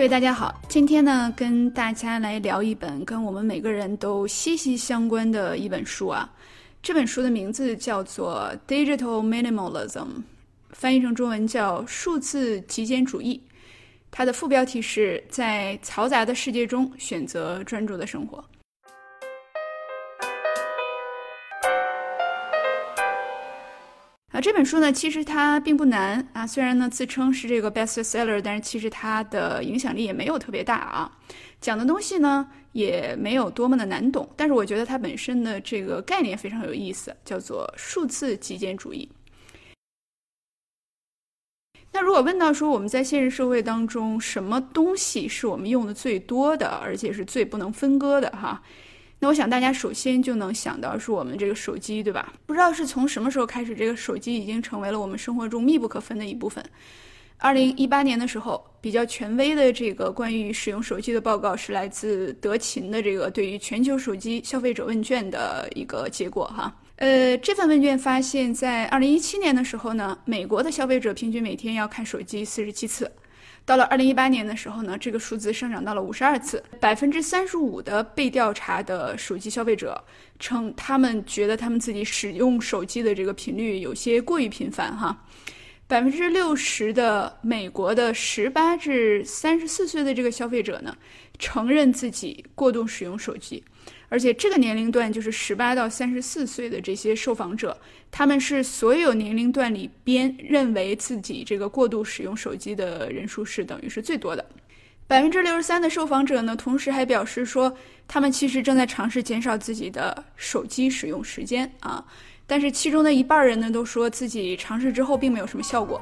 各位大家好，今天呢，跟大家来聊一本跟我们每个人都息息相关的一本书啊。这本书的名字叫做《Digital Minimalism》，翻译成中文叫“数字极简主义”。它的副标题是在嘈杂的世界中选择专注的生活。这本书呢，其实它并不难啊。虽然呢自称是这个 bestseller，但是其实它的影响力也没有特别大啊。讲的东西呢也没有多么的难懂，但是我觉得它本身的这个概念非常有意思，叫做数字极简主义。那如果问到说我们在现实社会当中什么东西是我们用的最多的，而且是最不能分割的哈？那我想大家首先就能想到是我们这个手机，对吧？不知道是从什么时候开始，这个手机已经成为了我们生活中密不可分的一部分。二零一八年的时候，比较权威的这个关于使用手机的报告是来自德勤的这个对于全球手机消费者问卷的一个结果哈。呃，这份问卷发现，在二零一七年的时候呢，美国的消费者平均每天要看手机四十七次。到了二零一八年的时候呢，这个数字上涨到了五十二次。百分之三十五的被调查的手机消费者称，他们觉得他们自己使用手机的这个频率有些过于频繁哈。百分之六十的美国的十八至三十四岁的这个消费者呢，承认自己过度使用手机。而且这个年龄段就是十八到三十四岁的这些受访者，他们是所有年龄段里边认为自己这个过度使用手机的人数是等于是最多的。百分之六十三的受访者呢，同时还表示说，他们其实正在尝试减少自己的手机使用时间啊。但是其中的一半人呢，都说自己尝试之后并没有什么效果。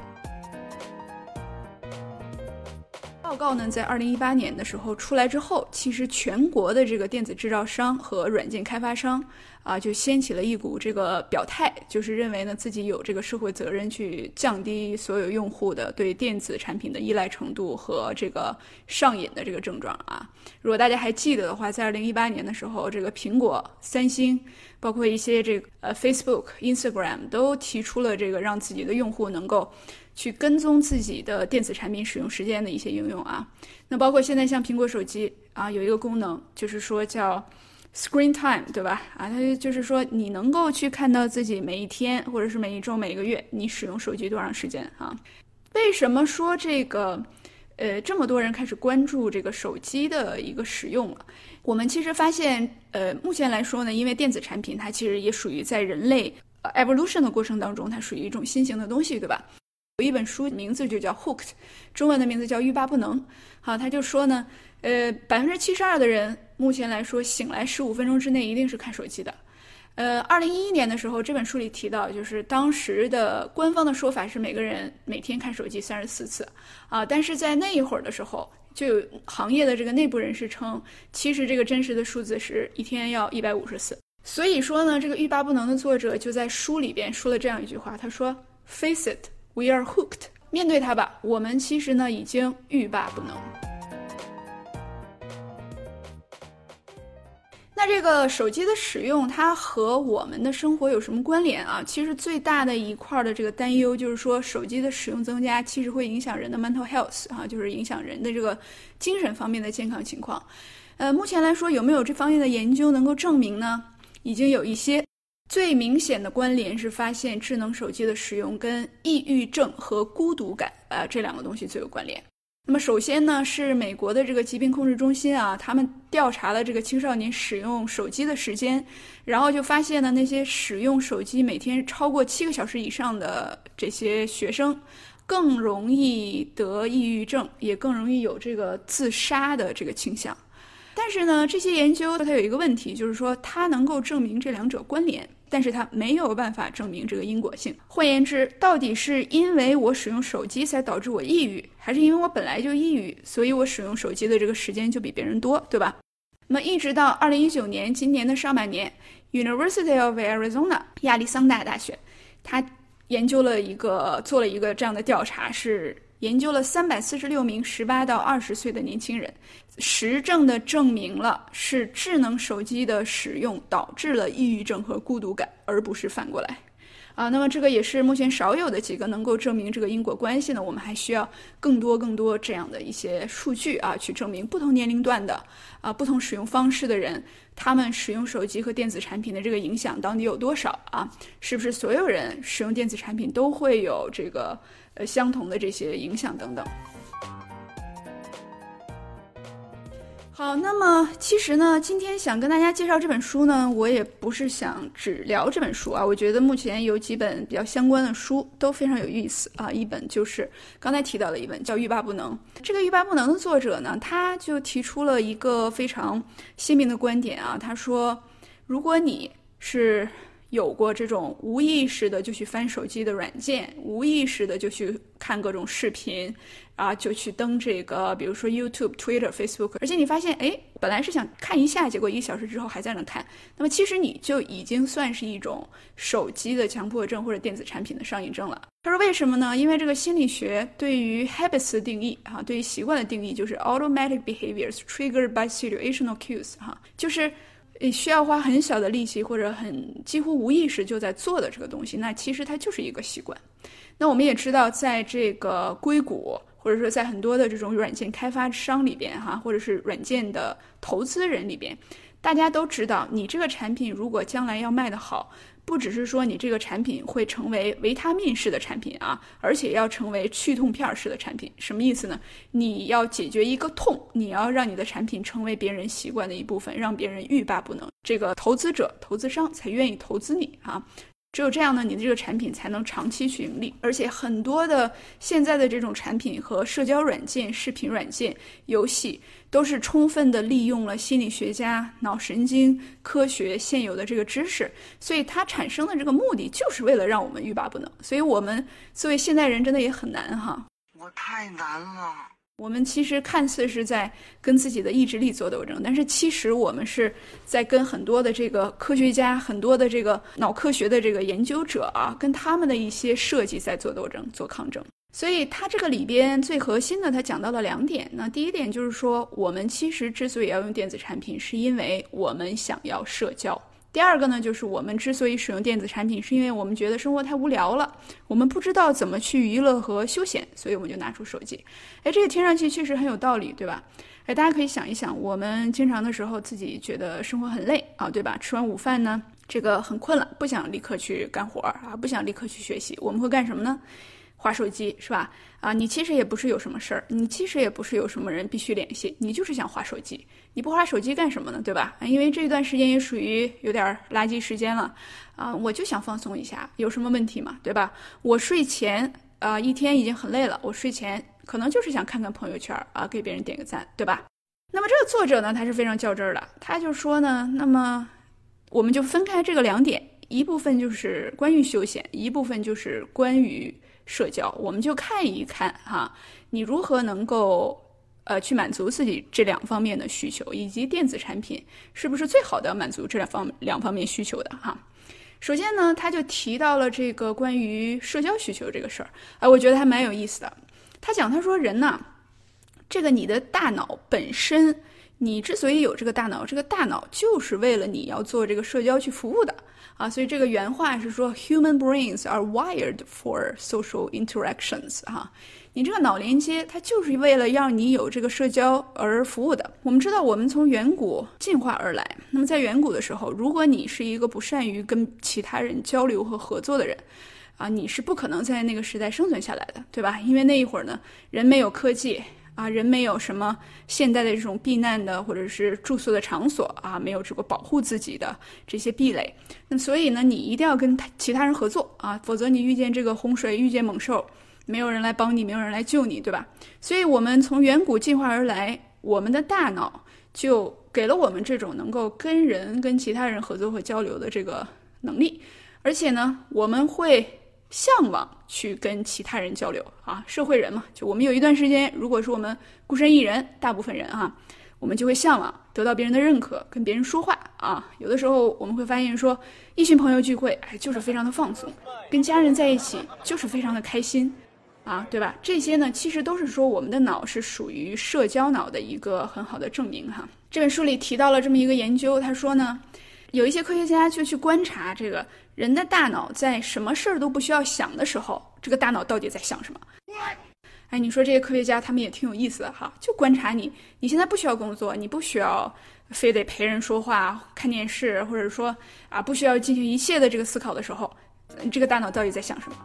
报告呢，在二零一八年的时候出来之后，其实全国的这个电子制造商和软件开发商啊，就掀起了一股这个表态，就是认为呢自己有这个社会责任去降低所有用户的对电子产品的依赖程度和这个上瘾的这个症状啊。如果大家还记得的话，在二零一八年的时候，这个苹果、三星，包括一些这个呃 Facebook、Instagram 都提出了这个让自己的用户能够。去跟踪自己的电子产品使用时间的一些应用啊，那包括现在像苹果手机啊，有一个功能就是说叫 Screen Time，对吧？啊，它就是说你能够去看到自己每一天或者是每一周、每一个月你使用手机多长时间啊？为什么说这个呃这么多人开始关注这个手机的一个使用了？我们其实发现，呃，目前来说呢，因为电子产品它其实也属于在人类 evolution 的过程当中，它属于一种新型的东西，对吧？有一本书名字就叫《Hooked》，中文的名字叫《欲罢不能》。好，他就说呢，呃，百分之七十二的人目前来说醒来十五分钟之内一定是看手机的。呃，二零一一年的时候，这本书里提到，就是当时的官方的说法是每个人每天看手机三十四次啊，但是在那一会儿的时候，就有行业的这个内部人士称，其实这个真实的数字是一天要一百五十次。所以说呢，这个《欲罢不能》的作者就在书里边说了这样一句话，他说：“Face it。” We are hooked。面对它吧，我们其实呢已经欲罢不能。那这个手机的使用，它和我们的生活有什么关联啊？其实最大的一块的这个担忧就是说，手机的使用增加，其实会影响人的 mental health 啊，就是影响人的这个精神方面的健康情况。呃，目前来说，有没有这方面的研究能够证明呢？已经有一些。最明显的关联是发现智能手机的使用跟抑郁症和孤独感，呃，这两个东西最有关联。那么首先呢，是美国的这个疾病控制中心啊，他们调查了这个青少年使用手机的时间，然后就发现呢，那些使用手机每天超过七个小时以上的这些学生，更容易得抑郁症，也更容易有这个自杀的这个倾向。但是呢，这些研究它有一个问题，就是说它能够证明这两者关联。但是它没有办法证明这个因果性。换言之，到底是因为我使用手机才导致我抑郁，还是因为我本来就抑郁，所以我使用手机的这个时间就比别人多，对吧？那么一直到二零一九年，今年的上半年，University of Arizona 亚利桑那大学，他研究了一个做了一个这样的调查，是研究了三百四十六名十八到二十岁的年轻人。实证的证明了是智能手机的使用导致了抑郁症和孤独感，而不是反过来，啊，那么这个也是目前少有的几个能够证明这个因果关系呢。我们还需要更多更多这样的一些数据啊，去证明不同年龄段的啊不同使用方式的人，他们使用手机和电子产品的这个影响到底有多少啊？是不是所有人使用电子产品都会有这个呃相同的这些影响等等？好，那么其实呢，今天想跟大家介绍这本书呢，我也不是想只聊这本书啊。我觉得目前有几本比较相关的书都非常有意思啊。一本就是刚才提到的一本叫《欲罢不能》。这个《欲罢不能》的作者呢，他就提出了一个非常鲜明的观点啊。他说，如果你是有过这种无意识的就去翻手机的软件，无意识的就去看各种视频，啊，就去登这个，比如说 YouTube、Twitter、Facebook，而且你发现，哎，本来是想看一下，结果一个小时之后还在那看，那么其实你就已经算是一种手机的强迫症或者电子产品的上瘾症了。他说为什么呢？因为这个心理学对于 habits 的定义，哈，对于习惯的定义就是 automatic behaviors triggered by situational cues，哈，就是。你需要花很小的力气，或者很几乎无意识就在做的这个东西，那其实它就是一个习惯。那我们也知道，在这个硅谷，或者说在很多的这种软件开发商里边，哈，或者是软件的投资人里边，大家都知道，你这个产品如果将来要卖得好。不只是说你这个产品会成为维他命式的产品啊，而且要成为去痛片式的产品。什么意思呢？你要解决一个痛，你要让你的产品成为别人习惯的一部分，让别人欲罢不能，这个投资者、投资商才愿意投资你啊。只有这样呢，你的这个产品才能长期去盈利。而且很多的现在的这种产品和社交软件、视频软件、游戏，都是充分的利用了心理学家、脑神经科学现有的这个知识，所以它产生的这个目的就是为了让我们欲罢不能。所以我们作为现代人，真的也很难哈。我太难了。我们其实看似是在跟自己的意志力做斗争，但是其实我们是在跟很多的这个科学家、很多的这个脑科学的这个研究者啊，跟他们的一些设计在做斗争、做抗争。所以它这个里边最核心的，它讲到了两点。那第一点就是说，我们其实之所以要用电子产品，是因为我们想要社交。第二个呢，就是我们之所以使用电子产品，是因为我们觉得生活太无聊了，我们不知道怎么去娱乐和休闲，所以我们就拿出手机。哎，这个听上去确实很有道理，对吧？哎，大家可以想一想，我们经常的时候自己觉得生活很累啊，对吧？吃完午饭呢，这个很困了，不想立刻去干活儿啊，不想立刻去学习，我们会干什么呢？划手机是吧？啊，你其实也不是有什么事儿，你其实也不是有什么人必须联系，你就是想划手机。你不划手机干什么呢？对吧？因为这一段时间也属于有点儿垃圾时间了，啊，我就想放松一下，有什么问题吗？对吧？我睡前啊，一天已经很累了，我睡前可能就是想看看朋友圈啊，给别人点个赞，对吧？那么这个作者呢，他是非常较真儿的，他就说呢，那么我们就分开这个两点，一部分就是关于休闲，一部分就是关于。社交，我们就看一看哈，你如何能够呃去满足自己这两方面的需求，以及电子产品是不是最好的满足这两方两方面需求的哈。首先呢，他就提到了这个关于社交需求这个事儿，哎，我觉得还蛮有意思的。他讲，他说人呢，这个你的大脑本身，你之所以有这个大脑，这个大脑就是为了你要做这个社交去服务的。啊，所以这个原话是说，human brains are wired for social interactions 哈，你这个脑连接它就是为了让你有这个社交而服务的。我们知道，我们从远古进化而来，那么在远古的时候，如果你是一个不善于跟其他人交流和合作的人，啊，你是不可能在那个时代生存下来的，对吧？因为那一会儿呢，人没有科技。啊，人没有什么现代的这种避难的或者是住宿的场所啊，没有这个保护自己的这些壁垒。那所以呢，你一定要跟其他人合作啊，否则你遇见这个洪水、遇见猛兽，没有人来帮你，没有人来救你，对吧？所以，我们从远古进化而来，我们的大脑就给了我们这种能够跟人、跟其他人合作和交流的这个能力，而且呢，我们会。向往去跟其他人交流啊，社会人嘛，就我们有一段时间，如果是我们孤身一人，大部分人啊，我们就会向往得到别人的认可，跟别人说话啊。有的时候我们会发现说，一群朋友聚会，哎，就是非常的放松，跟家人在一起就是非常的开心啊，对吧？这些呢，其实都是说我们的脑是属于社交脑的一个很好的证明哈。这本书里提到了这么一个研究，他说呢。有一些科学家就去观察这个人的大脑，在什么事儿都不需要想的时候，这个大脑到底在想什么？哎，你说这些科学家他们也挺有意思的哈，就观察你，你现在不需要工作，你不需要非得陪人说话、看电视，或者说啊不需要进行一切的这个思考的时候，这个大脑到底在想什么？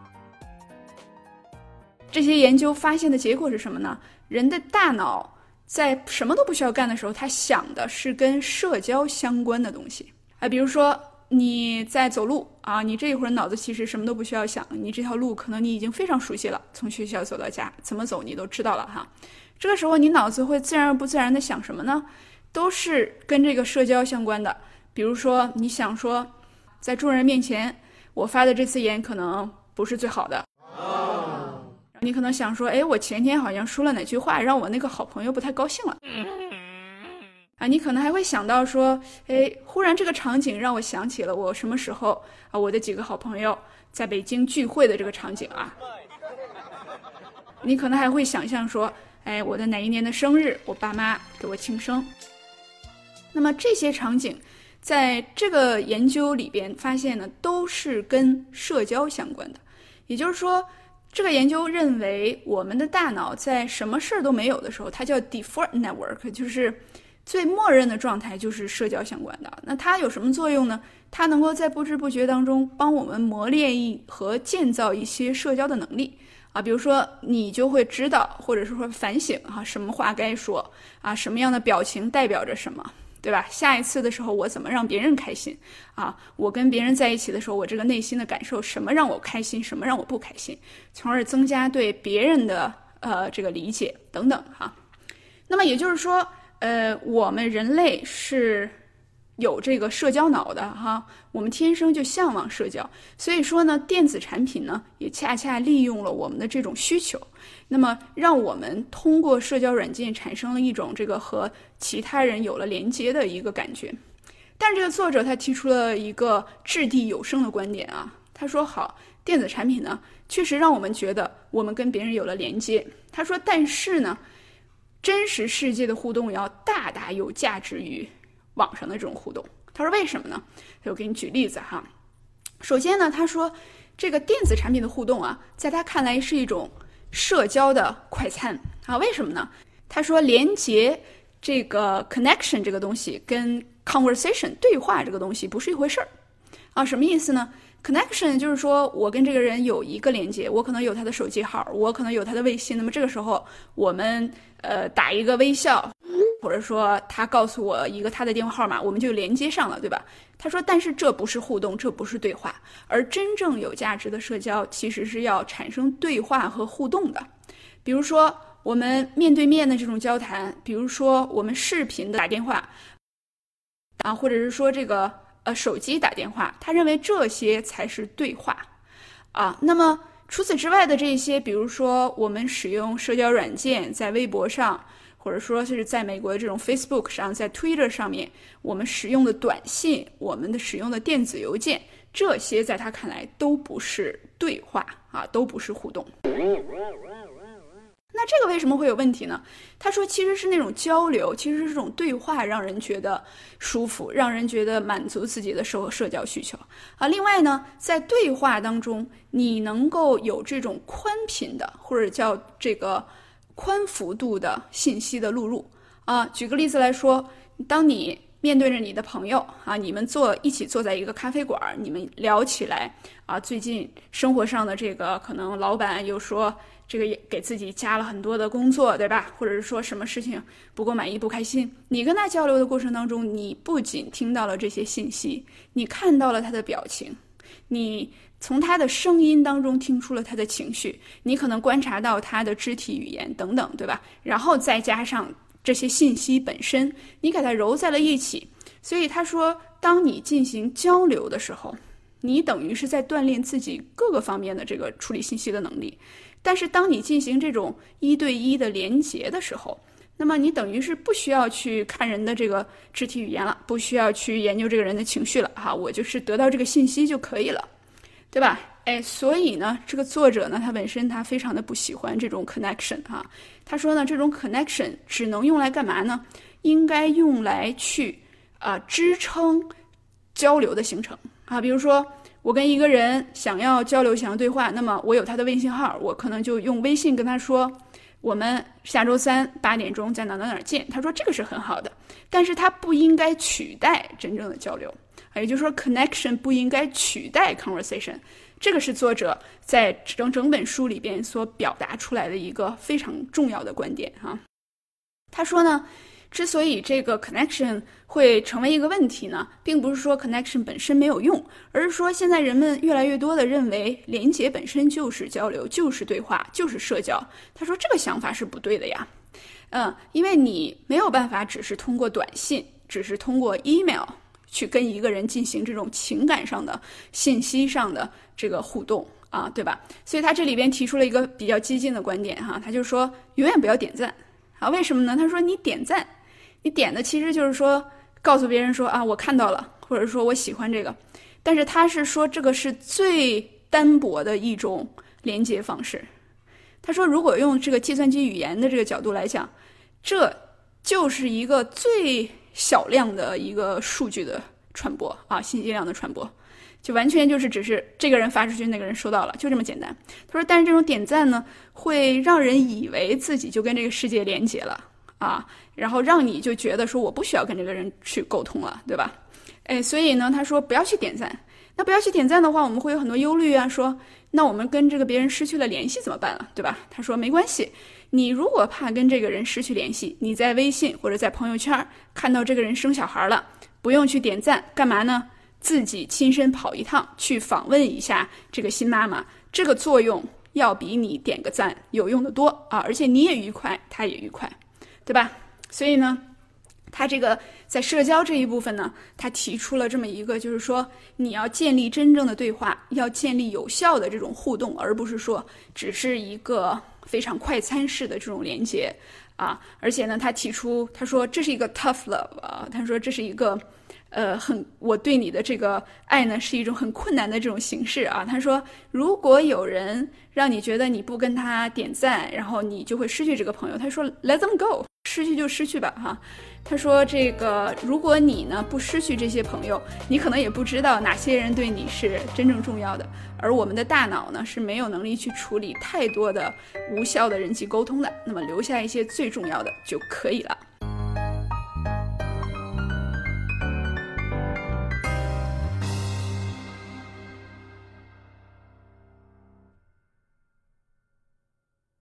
这些研究发现的结果是什么呢？人的大脑在什么都不需要干的时候，他想的是跟社交相关的东西。啊，比如说你在走路啊，你这一会儿脑子其实什么都不需要想，你这条路可能你已经非常熟悉了，从学校走到家怎么走你都知道了哈。这个时候你脑子会自然而不自然的想什么呢？都是跟这个社交相关的。比如说你想说，在众人面前我发的这次言可能不是最好的，你可能想说，哎，我前天好像说了哪句话让我那个好朋友不太高兴了。啊，你可能还会想到说，哎，忽然这个场景让我想起了我什么时候啊，我的几个好朋友在北京聚会的这个场景啊。你可能还会想象说，哎，我的哪一年的生日，我爸妈给我庆生。那么这些场景，在这个研究里边发现呢，都是跟社交相关的。也就是说，这个研究认为，我们的大脑在什么事儿都没有的时候，它叫 default network，就是。最默认的状态就是社交相关的，那它有什么作用呢？它能够在不知不觉当中帮我们磨练一和建造一些社交的能力啊，比如说你就会知道，或者是说反省哈，什么话该说啊，什么样的表情代表着什么，对吧？下一次的时候我怎么让别人开心啊？我跟别人在一起的时候，我这个内心的感受，什么让我开心，什么让我不开心，从而增加对别人的呃这个理解等等哈。那么也就是说。呃，我们人类是有这个社交脑的哈，我们天生就向往社交，所以说呢，电子产品呢也恰恰利用了我们的这种需求，那么让我们通过社交软件产生了一种这个和其他人有了连接的一个感觉。但这个作者他提出了一个掷地有声的观点啊，他说好，电子产品呢确实让我们觉得我们跟别人有了连接，他说但是呢。真实世界的互动要大大有价值于网上的这种互动。他说：“为什么呢？”他就给你举例子哈。首先呢，他说这个电子产品的互动啊，在他看来是一种社交的快餐啊。为什么呢？他说连接这个 connection 这个东西跟 conversation 对话这个东西不是一回事儿啊。什么意思呢？connection 就是说我跟这个人有一个连接，我可能有他的手机号，我可能有他的微信。那么这个时候我们。呃，打一个微笑，或者说他告诉我一个他的电话号码，我们就连接上了，对吧？他说，但是这不是互动，这不是对话，而真正有价值的社交其实是要产生对话和互动的。比如说我们面对面的这种交谈，比如说我们视频的打电话，啊，或者是说这个呃手机打电话，他认为这些才是对话，啊，那么。除此之外的这些，比如说我们使用社交软件，在微博上，或者说就是在美国的这种 Facebook 上，在 Twitter 上面，我们使用的短信，我们的使用的电子邮件，这些在他看来都不是对话啊，都不是互动。那这个为什么会有问题呢？他说，其实是那种交流，其实是这种对话，让人觉得舒服，让人觉得满足自己的社社交需求啊。另外呢，在对话当中，你能够有这种宽频的，或者叫这个宽幅度的信息的录入啊。举个例子来说，当你面对着你的朋友啊，你们坐一起坐在一个咖啡馆，你们聊起来啊，最近生活上的这个可能老板又说。这个也给自己加了很多的工作，对吧？或者是说什么事情不够满意、不开心？你跟他交流的过程当中，你不仅听到了这些信息，你看到了他的表情，你从他的声音当中听出了他的情绪，你可能观察到他的肢体语言等等，对吧？然后再加上这些信息本身，你给他揉在了一起。所以他说，当你进行交流的时候，你等于是在锻炼自己各个方面的这个处理信息的能力。但是当你进行这种一对一的连接的时候，那么你等于是不需要去看人的这个肢体语言了，不需要去研究这个人的情绪了，哈，我就是得到这个信息就可以了，对吧？哎，所以呢，这个作者呢，他本身他非常的不喜欢这种 connection 哈，他说呢，这种 connection 只能用来干嘛呢？应该用来去啊支撑交流的形成啊，比如说。我跟一个人想要交流、想要对话，那么我有他的微信号，我可能就用微信跟他说，我们下周三八点钟在哪哪哪见。他说这个是很好的，但是他不应该取代真正的交流，也就是说，connection 不应该取代 conversation。这个是作者在整整本书里边所表达出来的一个非常重要的观点哈。他说呢。之所以这个 connection 会成为一个问题呢，并不是说 connection 本身没有用，而是说现在人们越来越多的认为连接本身就是交流，就是对话，就是社交。他说这个想法是不对的呀，嗯，因为你没有办法只是通过短信，只是通过 email 去跟一个人进行这种情感上的、信息上的这个互动啊，对吧？所以他这里边提出了一个比较激进的观点哈，他就说永远不要点赞啊，为什么呢？他说你点赞。你点的其实就是说告诉别人说啊，我看到了，或者说我喜欢这个，但是他是说这个是最单薄的一种连接方式。他说，如果用这个计算机语言的这个角度来讲，这就是一个最小量的一个数据的传播啊，信息量的传播，就完全就是只是这个人发出去，那个人收到了，就这么简单。他说，但是这种点赞呢，会让人以为自己就跟这个世界连接了。啊，然后让你就觉得说我不需要跟这个人去沟通了，对吧？哎，所以呢，他说不要去点赞。那不要去点赞的话，我们会有很多忧虑啊。说那我们跟这个别人失去了联系怎么办了？对吧？他说没关系，你如果怕跟这个人失去联系，你在微信或者在朋友圈看到这个人生小孩了，不用去点赞，干嘛呢？自己亲身跑一趟去访问一下这个新妈妈，这个作用要比你点个赞有用的多啊！而且你也愉快，他也愉快。对吧？所以呢，他这个在社交这一部分呢，他提出了这么一个，就是说你要建立真正的对话，要建立有效的这种互动，而不是说只是一个非常快餐式的这种连接啊。而且呢，他提出他说这是一个 tough love 啊，他说这是一个。呃，很，我对你的这个爱呢，是一种很困难的这种形式啊。他说，如果有人让你觉得你不跟他点赞，然后你就会失去这个朋友。他说，Let them go，失去就失去吧，哈。他说，这个如果你呢不失去这些朋友，你可能也不知道哪些人对你是真正重要的。而我们的大脑呢是没有能力去处理太多的无效的人际沟通的，那么留下一些最重要的就可以了。